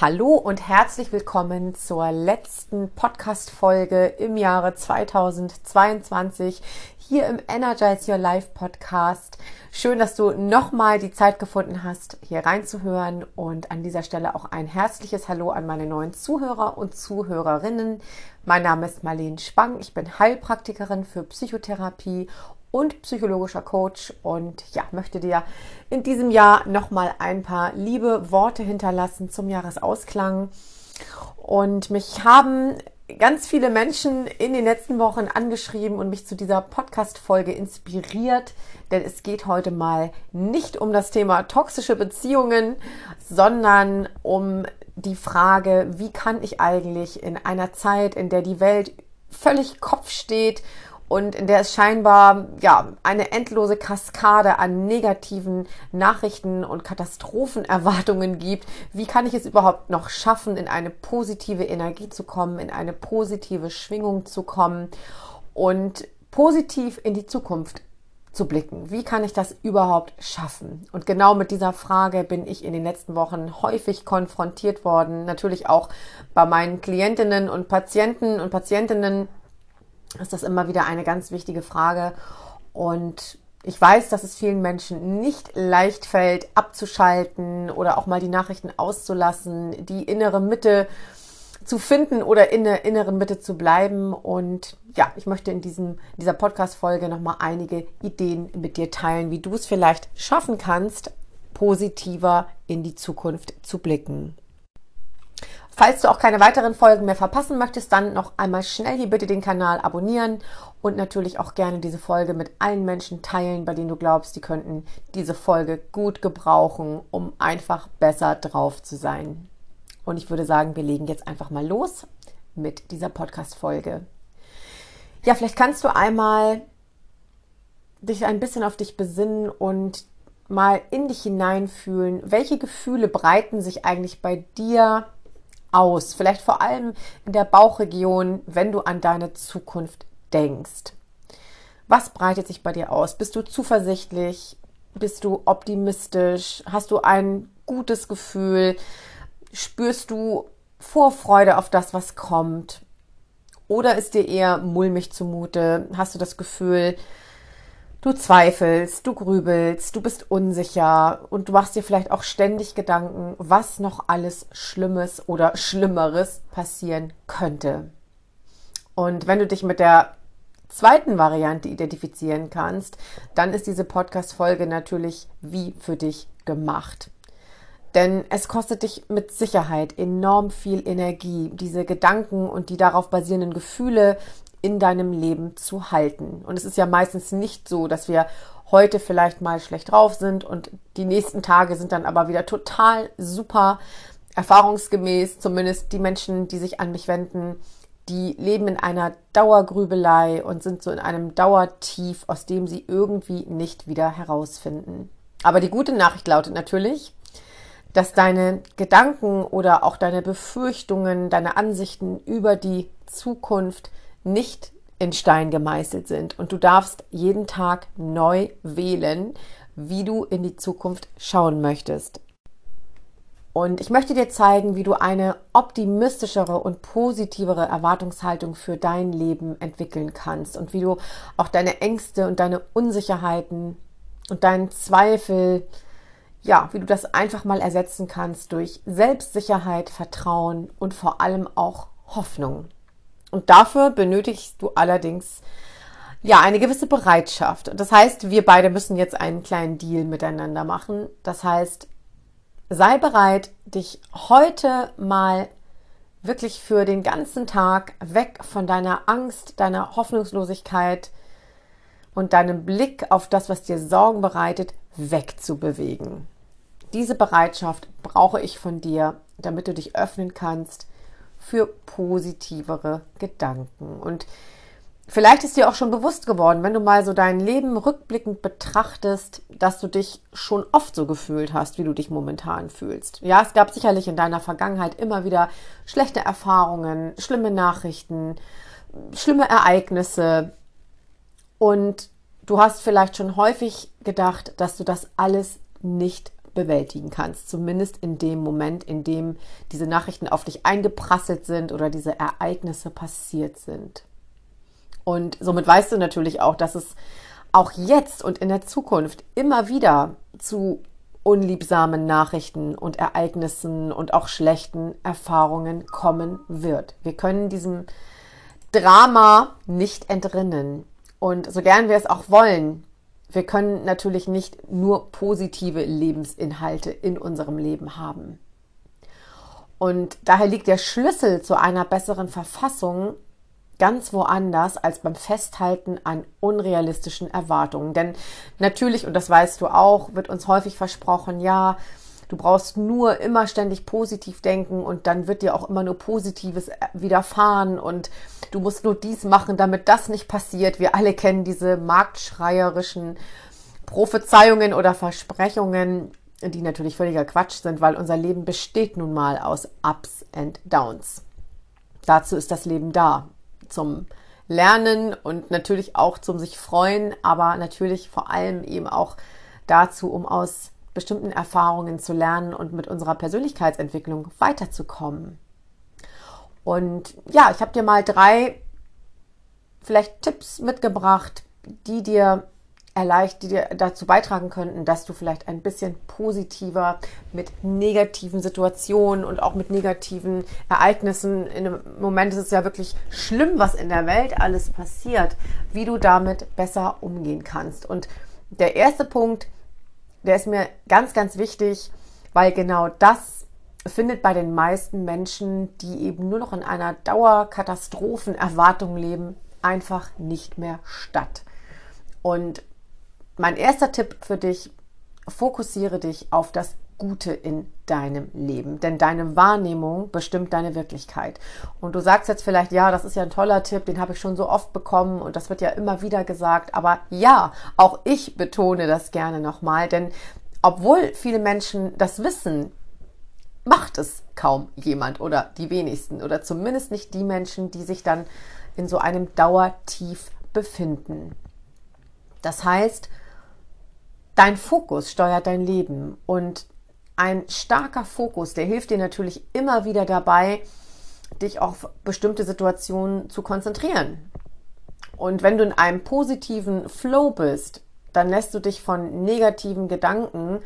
Hallo und herzlich willkommen zur letzten Podcast-Folge im Jahre 2022 hier im Energize Your Life Podcast. Schön, dass du nochmal die Zeit gefunden hast, hier reinzuhören und an dieser Stelle auch ein herzliches Hallo an meine neuen Zuhörer und Zuhörerinnen. Mein Name ist Marlene Spang. Ich bin Heilpraktikerin für Psychotherapie und psychologischer Coach und ja, möchte dir in diesem Jahr nochmal ein paar liebe Worte hinterlassen zum Jahresausklang. Und mich haben ganz viele Menschen in den letzten Wochen angeschrieben und mich zu dieser Podcast-Folge inspiriert, denn es geht heute mal nicht um das Thema toxische Beziehungen, sondern um die Frage, wie kann ich eigentlich in einer Zeit, in der die Welt völlig Kopf steht und in der es scheinbar ja eine endlose Kaskade an negativen Nachrichten und Katastrophenerwartungen gibt. Wie kann ich es überhaupt noch schaffen, in eine positive Energie zu kommen, in eine positive Schwingung zu kommen und positiv in die Zukunft zu blicken. Wie kann ich das überhaupt schaffen? Und genau mit dieser Frage bin ich in den letzten Wochen häufig konfrontiert worden. Natürlich auch bei meinen Klientinnen und Patienten und Patientinnen ist das immer wieder eine ganz wichtige Frage. Und ich weiß, dass es vielen Menschen nicht leicht fällt, abzuschalten oder auch mal die Nachrichten auszulassen, die innere Mitte zu finden oder in der inneren Mitte zu bleiben. Und ja, ich möchte in diesem, dieser Podcast-Folge nochmal einige Ideen mit dir teilen, wie du es vielleicht schaffen kannst, positiver in die Zukunft zu blicken. Falls du auch keine weiteren Folgen mehr verpassen möchtest, dann noch einmal schnell hier bitte den Kanal abonnieren und natürlich auch gerne diese Folge mit allen Menschen teilen, bei denen du glaubst, die könnten diese Folge gut gebrauchen, um einfach besser drauf zu sein. Und ich würde sagen, wir legen jetzt einfach mal los mit dieser Podcast-Folge. Ja, vielleicht kannst du einmal dich ein bisschen auf dich besinnen und mal in dich hineinfühlen, welche Gefühle breiten sich eigentlich bei dir aus? Vielleicht vor allem in der Bauchregion, wenn du an deine Zukunft denkst. Was breitet sich bei dir aus? Bist du zuversichtlich? Bist du optimistisch? Hast du ein gutes Gefühl? Spürst du Vorfreude auf das, was kommt? Oder ist dir eher mulmig zumute? Hast du das Gefühl, Du zweifelst, du grübelst, du bist unsicher und du machst dir vielleicht auch ständig Gedanken, was noch alles Schlimmes oder Schlimmeres passieren könnte. Und wenn du dich mit der zweiten Variante identifizieren kannst, dann ist diese Podcast-Folge natürlich wie für dich gemacht. Denn es kostet dich mit Sicherheit enorm viel Energie, diese Gedanken und die darauf basierenden Gefühle in deinem Leben zu halten. Und es ist ja meistens nicht so, dass wir heute vielleicht mal schlecht drauf sind und die nächsten Tage sind dann aber wieder total super. Erfahrungsgemäß, zumindest die Menschen, die sich an mich wenden, die leben in einer Dauergrübelei und sind so in einem Dauertief, aus dem sie irgendwie nicht wieder herausfinden. Aber die gute Nachricht lautet natürlich, dass deine Gedanken oder auch deine Befürchtungen, deine Ansichten über die Zukunft nicht in Stein gemeißelt sind. Und du darfst jeden Tag neu wählen, wie du in die Zukunft schauen möchtest. Und ich möchte dir zeigen, wie du eine optimistischere und positivere Erwartungshaltung für dein Leben entwickeln kannst und wie du auch deine Ängste und deine Unsicherheiten und deinen Zweifel, ja, wie du das einfach mal ersetzen kannst durch Selbstsicherheit, Vertrauen und vor allem auch Hoffnung. Und dafür benötigst du allerdings ja eine gewisse Bereitschaft. Das heißt, wir beide müssen jetzt einen kleinen Deal miteinander machen. Das heißt, sei bereit, dich heute mal wirklich für den ganzen Tag weg von deiner Angst, deiner Hoffnungslosigkeit und deinem Blick auf das, was dir Sorgen bereitet, wegzubewegen. Diese Bereitschaft brauche ich von dir, damit du dich öffnen kannst für positivere Gedanken. Und vielleicht ist dir auch schon bewusst geworden, wenn du mal so dein Leben rückblickend betrachtest, dass du dich schon oft so gefühlt hast, wie du dich momentan fühlst. Ja, es gab sicherlich in deiner Vergangenheit immer wieder schlechte Erfahrungen, schlimme Nachrichten, schlimme Ereignisse und du hast vielleicht schon häufig gedacht, dass du das alles nicht bewältigen kannst. Zumindest in dem Moment, in dem diese Nachrichten auf dich eingeprasselt sind oder diese Ereignisse passiert sind. Und somit weißt du natürlich auch, dass es auch jetzt und in der Zukunft immer wieder zu unliebsamen Nachrichten und Ereignissen und auch schlechten Erfahrungen kommen wird. Wir können diesem Drama nicht entrinnen. Und so gern wir es auch wollen, wir können natürlich nicht nur positive Lebensinhalte in unserem Leben haben. Und daher liegt der Schlüssel zu einer besseren Verfassung ganz woanders als beim Festhalten an unrealistischen Erwartungen. Denn natürlich, und das weißt du auch, wird uns häufig versprochen, ja, du brauchst nur immer ständig positiv denken und dann wird dir auch immer nur Positives widerfahren und du musst nur dies machen, damit das nicht passiert. Wir alle kennen diese marktschreierischen Prophezeiungen oder Versprechungen, die natürlich völliger Quatsch sind, weil unser Leben besteht nun mal aus Ups and Downs. Dazu ist das Leben da zum Lernen und natürlich auch zum sich freuen, aber natürlich vor allem eben auch dazu, um aus bestimmten Erfahrungen zu lernen und mit unserer Persönlichkeitsentwicklung weiterzukommen. Und ja, ich habe dir mal drei vielleicht Tipps mitgebracht, die dir erleicht, die dir dazu beitragen könnten, dass du vielleicht ein bisschen positiver mit negativen Situationen und auch mit negativen Ereignissen, in einem Moment ist es ja wirklich schlimm, was in der Welt alles passiert, wie du damit besser umgehen kannst. Und der erste Punkt, der ist mir ganz, ganz wichtig, weil genau das findet bei den meisten Menschen, die eben nur noch in einer Dauerkatastrophenerwartung leben, einfach nicht mehr statt. Und mein erster Tipp für dich, fokussiere dich auf das Gute in deinem Leben, denn deine Wahrnehmung bestimmt deine Wirklichkeit. Und du sagst jetzt vielleicht, ja, das ist ja ein toller Tipp, den habe ich schon so oft bekommen und das wird ja immer wieder gesagt, aber ja, auch ich betone das gerne nochmal, denn obwohl viele Menschen das wissen, macht es kaum jemand oder die wenigsten oder zumindest nicht die Menschen, die sich dann in so einem Dauertief befinden. Das heißt, Dein Fokus steuert dein Leben und ein starker Fokus, der hilft dir natürlich immer wieder dabei, dich auf bestimmte Situationen zu konzentrieren. Und wenn du in einem positiven Flow bist, dann lässt du dich von negativen Gedanken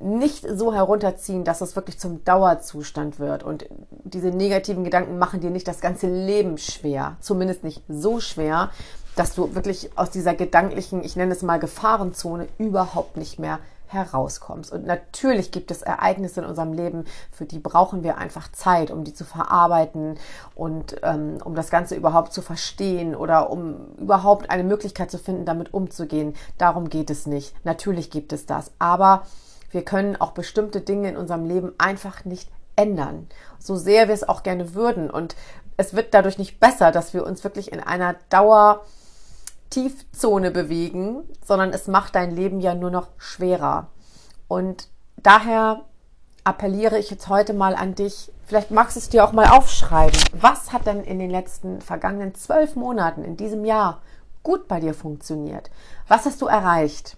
nicht so herunterziehen, dass es wirklich zum Dauerzustand wird. Und diese negativen Gedanken machen dir nicht das ganze Leben schwer, zumindest nicht so schwer, dass du wirklich aus dieser gedanklichen, ich nenne es mal Gefahrenzone, überhaupt nicht mehr herauskommst. Und natürlich gibt es Ereignisse in unserem Leben, für die brauchen wir einfach Zeit, um die zu verarbeiten und ähm, um das Ganze überhaupt zu verstehen oder um überhaupt eine Möglichkeit zu finden, damit umzugehen. Darum geht es nicht. Natürlich gibt es das. Aber wir können auch bestimmte Dinge in unserem Leben einfach nicht ändern, so sehr wir es auch gerne würden. Und es wird dadurch nicht besser, dass wir uns wirklich in einer Dauer Tiefzone bewegen, sondern es macht dein Leben ja nur noch schwerer. Und daher appelliere ich jetzt heute mal an dich. Vielleicht magst du es dir auch mal aufschreiben. Was hat denn in den letzten vergangenen zwölf Monaten in diesem Jahr gut bei dir funktioniert? Was hast du erreicht?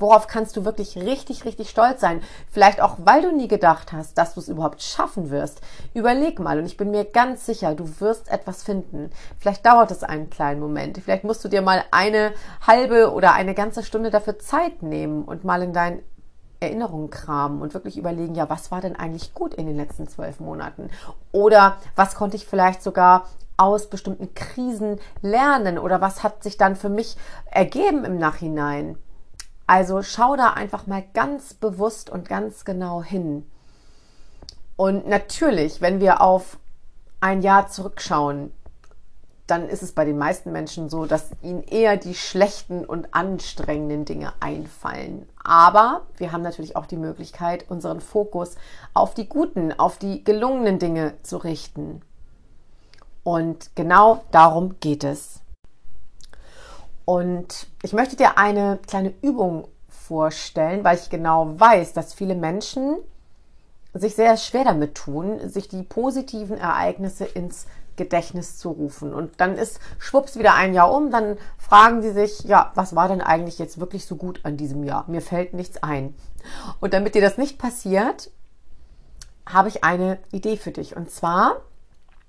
Worauf kannst du wirklich richtig, richtig stolz sein? Vielleicht auch, weil du nie gedacht hast, dass du es überhaupt schaffen wirst. Überleg mal und ich bin mir ganz sicher, du wirst etwas finden. Vielleicht dauert es einen kleinen Moment. Vielleicht musst du dir mal eine halbe oder eine ganze Stunde dafür Zeit nehmen und mal in deinen Erinnerungen kramen und wirklich überlegen, ja, was war denn eigentlich gut in den letzten zwölf Monaten? Oder was konnte ich vielleicht sogar aus bestimmten Krisen lernen? Oder was hat sich dann für mich ergeben im Nachhinein? Also schau da einfach mal ganz bewusst und ganz genau hin. Und natürlich, wenn wir auf ein Jahr zurückschauen, dann ist es bei den meisten Menschen so, dass ihnen eher die schlechten und anstrengenden Dinge einfallen. Aber wir haben natürlich auch die Möglichkeit, unseren Fokus auf die guten, auf die gelungenen Dinge zu richten. Und genau darum geht es. Und ich möchte dir eine kleine Übung vorstellen, weil ich genau weiß, dass viele Menschen sich sehr schwer damit tun, sich die positiven Ereignisse ins Gedächtnis zu rufen. Und dann ist schwupps wieder ein Jahr um, dann fragen sie sich, ja, was war denn eigentlich jetzt wirklich so gut an diesem Jahr? Mir fällt nichts ein. Und damit dir das nicht passiert, habe ich eine Idee für dich. Und zwar,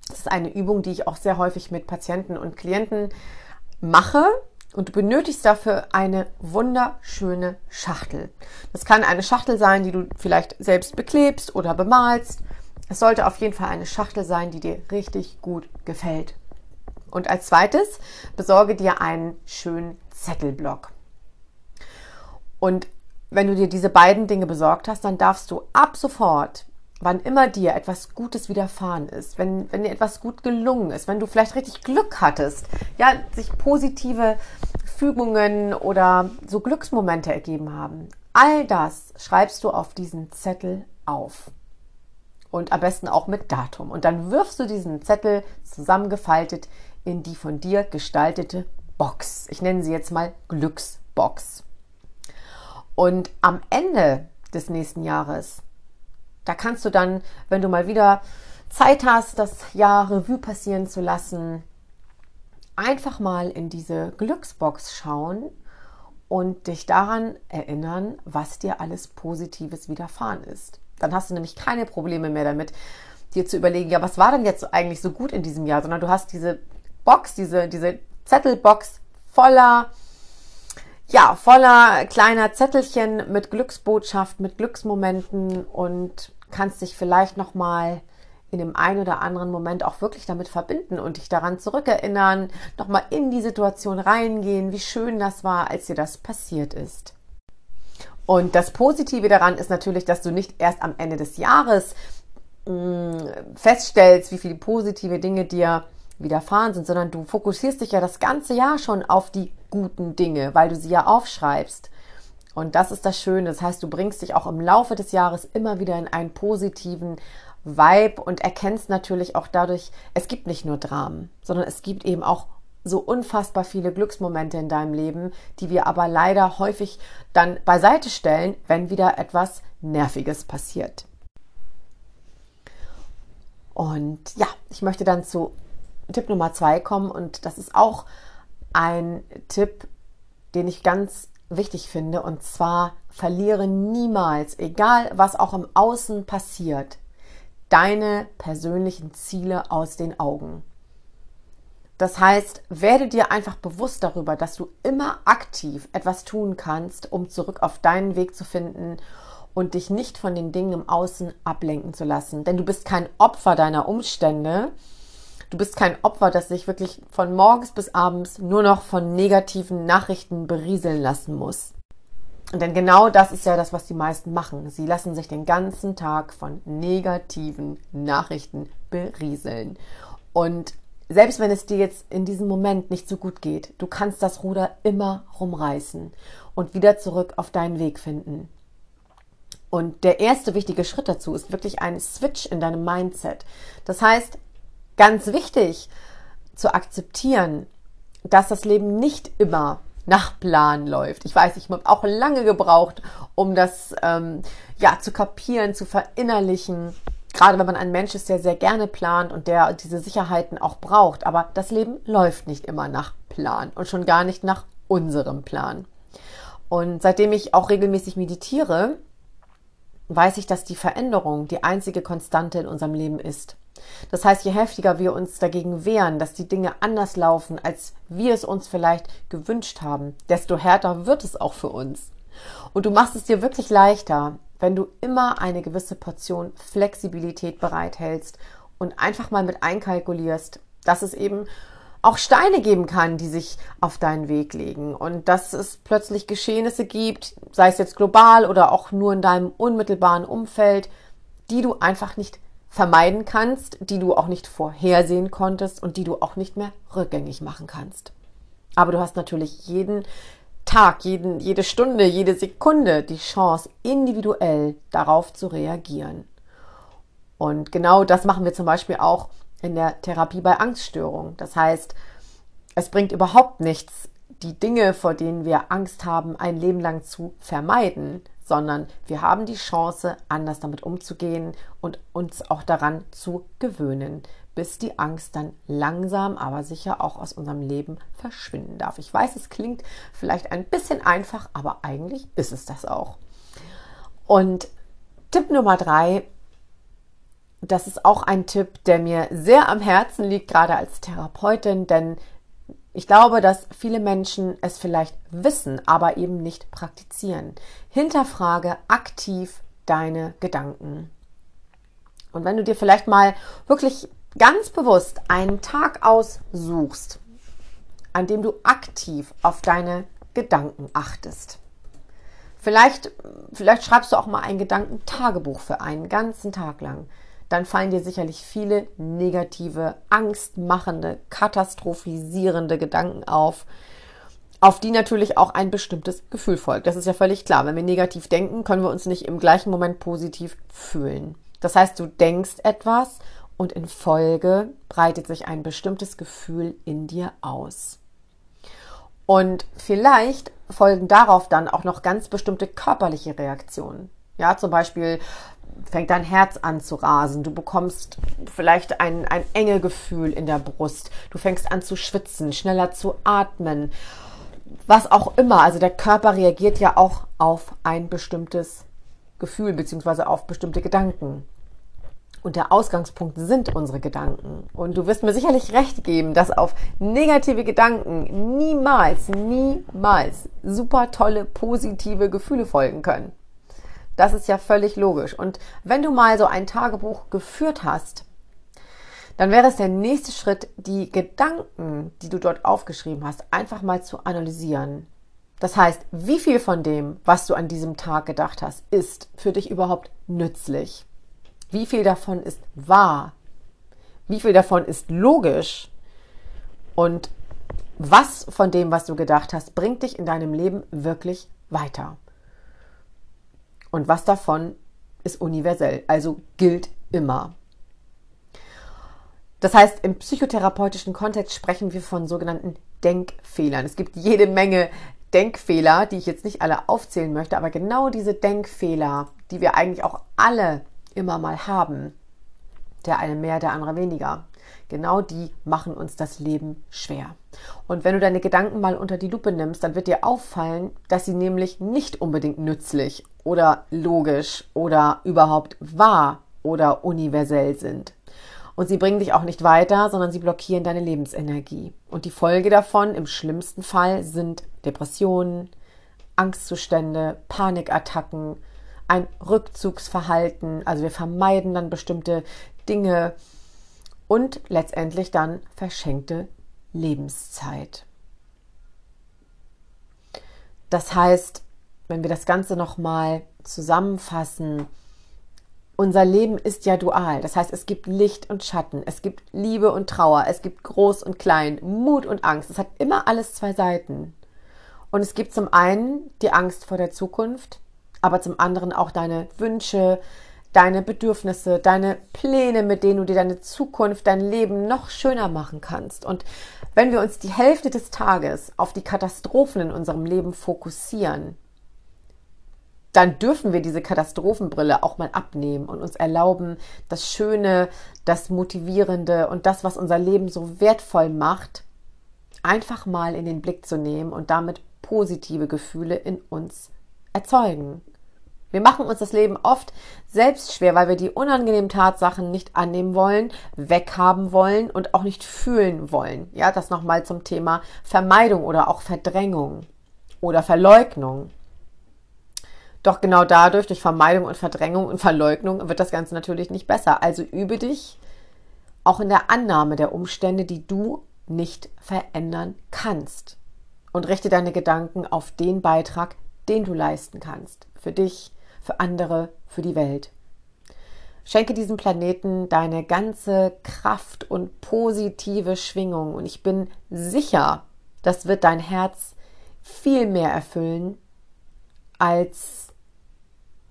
das ist eine Übung, die ich auch sehr häufig mit Patienten und Klienten mache. Und du benötigst dafür eine wunderschöne Schachtel. Das kann eine Schachtel sein, die du vielleicht selbst beklebst oder bemalst. Es sollte auf jeden Fall eine Schachtel sein, die dir richtig gut gefällt. Und als zweites besorge dir einen schönen Zettelblock. Und wenn du dir diese beiden Dinge besorgt hast, dann darfst du ab sofort wann immer dir etwas Gutes widerfahren ist, wenn, wenn dir etwas gut gelungen ist, wenn du vielleicht richtig Glück hattest, ja, sich positive Fügungen oder so Glücksmomente ergeben haben, all das schreibst du auf diesen Zettel auf. Und am besten auch mit Datum. Und dann wirfst du diesen Zettel zusammengefaltet in die von dir gestaltete Box. Ich nenne sie jetzt mal Glücksbox. Und am Ende des nächsten Jahres da kannst du dann, wenn du mal wieder Zeit hast, das Jahr Revue passieren zu lassen, einfach mal in diese Glücksbox schauen und dich daran erinnern, was dir alles Positives widerfahren ist. Dann hast du nämlich keine Probleme mehr damit, dir zu überlegen, ja, was war denn jetzt eigentlich so gut in diesem Jahr, sondern du hast diese Box, diese, diese Zettelbox voller ja, voller kleiner Zettelchen mit Glücksbotschaft, mit Glücksmomenten und kannst dich vielleicht noch mal in dem einen oder anderen Moment auch wirklich damit verbinden und dich daran zurückerinnern, noch mal in die Situation reingehen, wie schön das war, als dir das passiert ist. Und das Positive daran ist natürlich, dass du nicht erst am Ende des Jahres mh, mm, feststellst, wie viele positive Dinge dir widerfahren sind, sondern du fokussierst dich ja das ganze Jahr schon auf die guten Dinge, weil du sie ja aufschreibst. Und das ist das Schöne. Das heißt, du bringst dich auch im Laufe des Jahres immer wieder in einen positiven Vibe und erkennst natürlich auch dadurch, es gibt nicht nur Dramen, sondern es gibt eben auch so unfassbar viele Glücksmomente in deinem Leben, die wir aber leider häufig dann beiseite stellen, wenn wieder etwas Nerviges passiert. Und ja, ich möchte dann zu Tipp Nummer zwei kommen und das ist auch ein Tipp, den ich ganz wichtig finde und zwar verliere niemals, egal was auch im Außen passiert, deine persönlichen Ziele aus den Augen. Das heißt, werde dir einfach bewusst darüber, dass du immer aktiv etwas tun kannst, um zurück auf deinen Weg zu finden und dich nicht von den Dingen im Außen ablenken zu lassen. Denn du bist kein Opfer deiner Umstände, Du bist kein Opfer, das sich wirklich von morgens bis abends nur noch von negativen Nachrichten berieseln lassen muss. Denn genau das ist ja das, was die meisten machen. Sie lassen sich den ganzen Tag von negativen Nachrichten berieseln. Und selbst wenn es dir jetzt in diesem Moment nicht so gut geht, du kannst das Ruder immer rumreißen und wieder zurück auf deinen Weg finden. Und der erste wichtige Schritt dazu ist wirklich ein Switch in deinem Mindset. Das heißt, ganz wichtig zu akzeptieren, dass das Leben nicht immer nach Plan läuft. Ich weiß, ich habe auch lange gebraucht, um das ähm, ja zu kapieren, zu verinnerlichen. Gerade wenn man ein Mensch ist, der sehr gerne plant und der diese Sicherheiten auch braucht. Aber das Leben läuft nicht immer nach Plan und schon gar nicht nach unserem Plan. Und seitdem ich auch regelmäßig meditiere, weiß ich, dass die Veränderung die einzige Konstante in unserem Leben ist. Das heißt, je heftiger wir uns dagegen wehren, dass die Dinge anders laufen, als wir es uns vielleicht gewünscht haben, desto härter wird es auch für uns. Und du machst es dir wirklich leichter, wenn du immer eine gewisse Portion Flexibilität bereithältst und einfach mal mit einkalkulierst, dass es eben auch Steine geben kann, die sich auf deinen Weg legen und dass es plötzlich Geschehnisse gibt, sei es jetzt global oder auch nur in deinem unmittelbaren Umfeld, die du einfach nicht vermeiden kannst, die du auch nicht vorhersehen konntest und die du auch nicht mehr rückgängig machen kannst. Aber du hast natürlich jeden Tag, jeden, jede Stunde, jede Sekunde die Chance, individuell darauf zu reagieren. Und genau das machen wir zum Beispiel auch in der Therapie bei Angststörungen. Das heißt, es bringt überhaupt nichts, die Dinge, vor denen wir Angst haben, ein Leben lang zu vermeiden, sondern wir haben die Chance, anders damit umzugehen und uns auch daran zu gewöhnen, bis die Angst dann langsam, aber sicher auch aus unserem Leben verschwinden darf. Ich weiß, es klingt vielleicht ein bisschen einfach, aber eigentlich ist es das auch. Und Tipp Nummer drei, das ist auch ein Tipp, der mir sehr am Herzen liegt, gerade als Therapeutin, denn ich glaube, dass viele Menschen es vielleicht wissen, aber eben nicht praktizieren. Hinterfrage aktiv deine Gedanken. Und wenn du dir vielleicht mal wirklich ganz bewusst einen Tag aussuchst, an dem du aktiv auf deine Gedanken achtest. Vielleicht, vielleicht schreibst du auch mal ein Gedankentagebuch für einen ganzen Tag lang. Dann fallen dir sicherlich viele negative, angstmachende, katastrophisierende Gedanken auf, auf die natürlich auch ein bestimmtes Gefühl folgt. Das ist ja völlig klar. Wenn wir negativ denken, können wir uns nicht im gleichen Moment positiv fühlen. Das heißt, du denkst etwas und in Folge breitet sich ein bestimmtes Gefühl in dir aus. Und vielleicht folgen darauf dann auch noch ganz bestimmte körperliche Reaktionen. Ja, zum Beispiel fängt dein Herz an zu rasen, du bekommst vielleicht ein, ein enge Gefühl in der Brust, du fängst an zu schwitzen, schneller zu atmen, was auch immer. Also der Körper reagiert ja auch auf ein bestimmtes Gefühl beziehungsweise auf bestimmte Gedanken. Und der Ausgangspunkt sind unsere Gedanken. Und du wirst mir sicherlich recht geben, dass auf negative Gedanken niemals, niemals super tolle, positive Gefühle folgen können. Das ist ja völlig logisch. Und wenn du mal so ein Tagebuch geführt hast, dann wäre es der nächste Schritt, die Gedanken, die du dort aufgeschrieben hast, einfach mal zu analysieren. Das heißt, wie viel von dem, was du an diesem Tag gedacht hast, ist für dich überhaupt nützlich? Wie viel davon ist wahr? Wie viel davon ist logisch? Und was von dem, was du gedacht hast, bringt dich in deinem Leben wirklich weiter? Und was davon ist universell, also gilt immer. Das heißt, im psychotherapeutischen Kontext sprechen wir von sogenannten Denkfehlern. Es gibt jede Menge Denkfehler, die ich jetzt nicht alle aufzählen möchte, aber genau diese Denkfehler, die wir eigentlich auch alle immer mal haben. Der eine mehr, der andere weniger. Genau die machen uns das Leben schwer. Und wenn du deine Gedanken mal unter die Lupe nimmst, dann wird dir auffallen, dass sie nämlich nicht unbedingt nützlich oder logisch oder überhaupt wahr oder universell sind. Und sie bringen dich auch nicht weiter, sondern sie blockieren deine Lebensenergie. Und die Folge davon im schlimmsten Fall sind Depressionen, Angstzustände, Panikattacken, ein Rückzugsverhalten, also wir vermeiden dann bestimmte Dinge und letztendlich dann verschenkte Lebenszeit. Das heißt, wenn wir das Ganze nochmal zusammenfassen, unser Leben ist ja dual. Das heißt, es gibt Licht und Schatten, es gibt Liebe und Trauer, es gibt Groß und Klein, Mut und Angst. Es hat immer alles zwei Seiten. Und es gibt zum einen die Angst vor der Zukunft, aber zum anderen auch deine Wünsche, deine Bedürfnisse, deine Pläne, mit denen du dir deine Zukunft, dein Leben noch schöner machen kannst. Und wenn wir uns die Hälfte des Tages auf die Katastrophen in unserem Leben fokussieren, dann dürfen wir diese Katastrophenbrille auch mal abnehmen und uns erlauben, das Schöne, das Motivierende und das, was unser Leben so wertvoll macht, einfach mal in den Blick zu nehmen und damit positive Gefühle in uns erzeugen. Wir machen uns das Leben oft selbst schwer, weil wir die unangenehmen Tatsachen nicht annehmen wollen, weghaben wollen und auch nicht fühlen wollen. Ja, das nochmal zum Thema Vermeidung oder auch Verdrängung oder Verleugnung. Doch genau dadurch, durch Vermeidung und Verdrängung und Verleugnung, wird das Ganze natürlich nicht besser. Also übe dich auch in der Annahme der Umstände, die du nicht verändern kannst. Und richte deine Gedanken auf den Beitrag, den du leisten kannst. Für dich, für andere, für die Welt. Schenke diesem Planeten deine ganze Kraft und positive Schwingung und ich bin sicher, das wird dein Herz viel mehr erfüllen als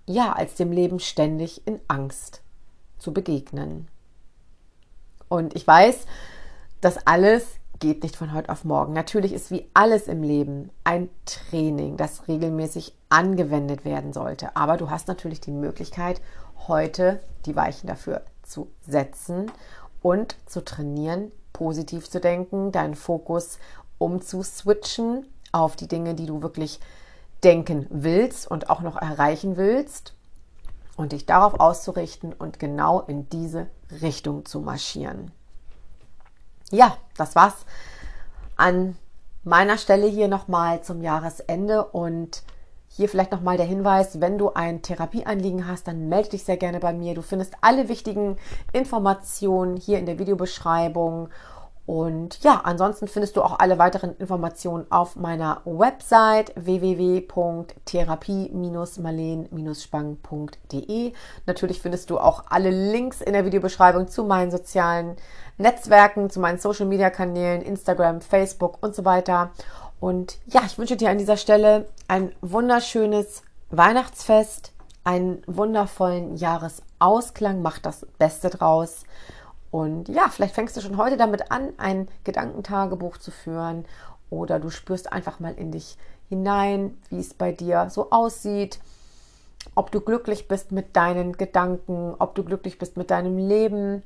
ja, als dem Leben ständig in Angst zu begegnen. Und ich weiß, das alles geht nicht von heute auf morgen. Natürlich ist wie alles im Leben ein Training, das regelmäßig angewendet werden sollte. Aber du hast natürlich die Möglichkeit, heute die Weichen dafür zu setzen und zu trainieren, positiv zu denken, deinen Fokus umzuswitchen auf die Dinge, die du wirklich denken willst und auch noch erreichen willst und dich darauf auszurichten und genau in diese Richtung zu marschieren. Ja, das war's an meiner Stelle hier nochmal zum Jahresende und hier vielleicht nochmal der Hinweis, wenn du ein Therapieanliegen hast, dann melde dich sehr gerne bei mir. Du findest alle wichtigen Informationen hier in der Videobeschreibung und ja, ansonsten findest du auch alle weiteren Informationen auf meiner Website www.therapie-marleen-spang.de. Natürlich findest du auch alle Links in der Videobeschreibung zu meinen sozialen Netzwerken, zu meinen Social Media Kanälen, Instagram, Facebook und so weiter. Und ja, ich wünsche dir an dieser Stelle ein wunderschönes Weihnachtsfest, einen wundervollen Jahresausklang. Mach das Beste draus. Und ja, vielleicht fängst du schon heute damit an, ein Gedankentagebuch zu führen. Oder du spürst einfach mal in dich hinein, wie es bei dir so aussieht, ob du glücklich bist mit deinen Gedanken, ob du glücklich bist mit deinem Leben.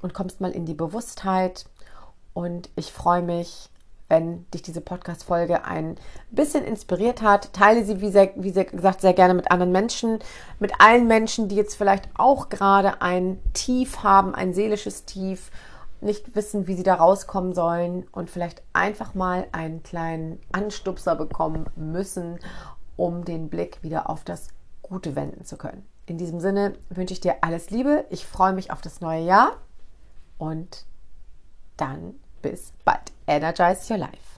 Und kommst mal in die Bewusstheit. Und ich freue mich, wenn dich diese Podcast-Folge ein bisschen inspiriert hat. Teile sie, wie, sehr, wie sehr gesagt, sehr gerne mit anderen Menschen, mit allen Menschen, die jetzt vielleicht auch gerade ein Tief haben, ein seelisches Tief, nicht wissen, wie sie da rauskommen sollen und vielleicht einfach mal einen kleinen Anstupser bekommen müssen, um den Blick wieder auf das Gute wenden zu können. In diesem Sinne wünsche ich dir alles Liebe. Ich freue mich auf das neue Jahr und dann bis bald. Energize your life.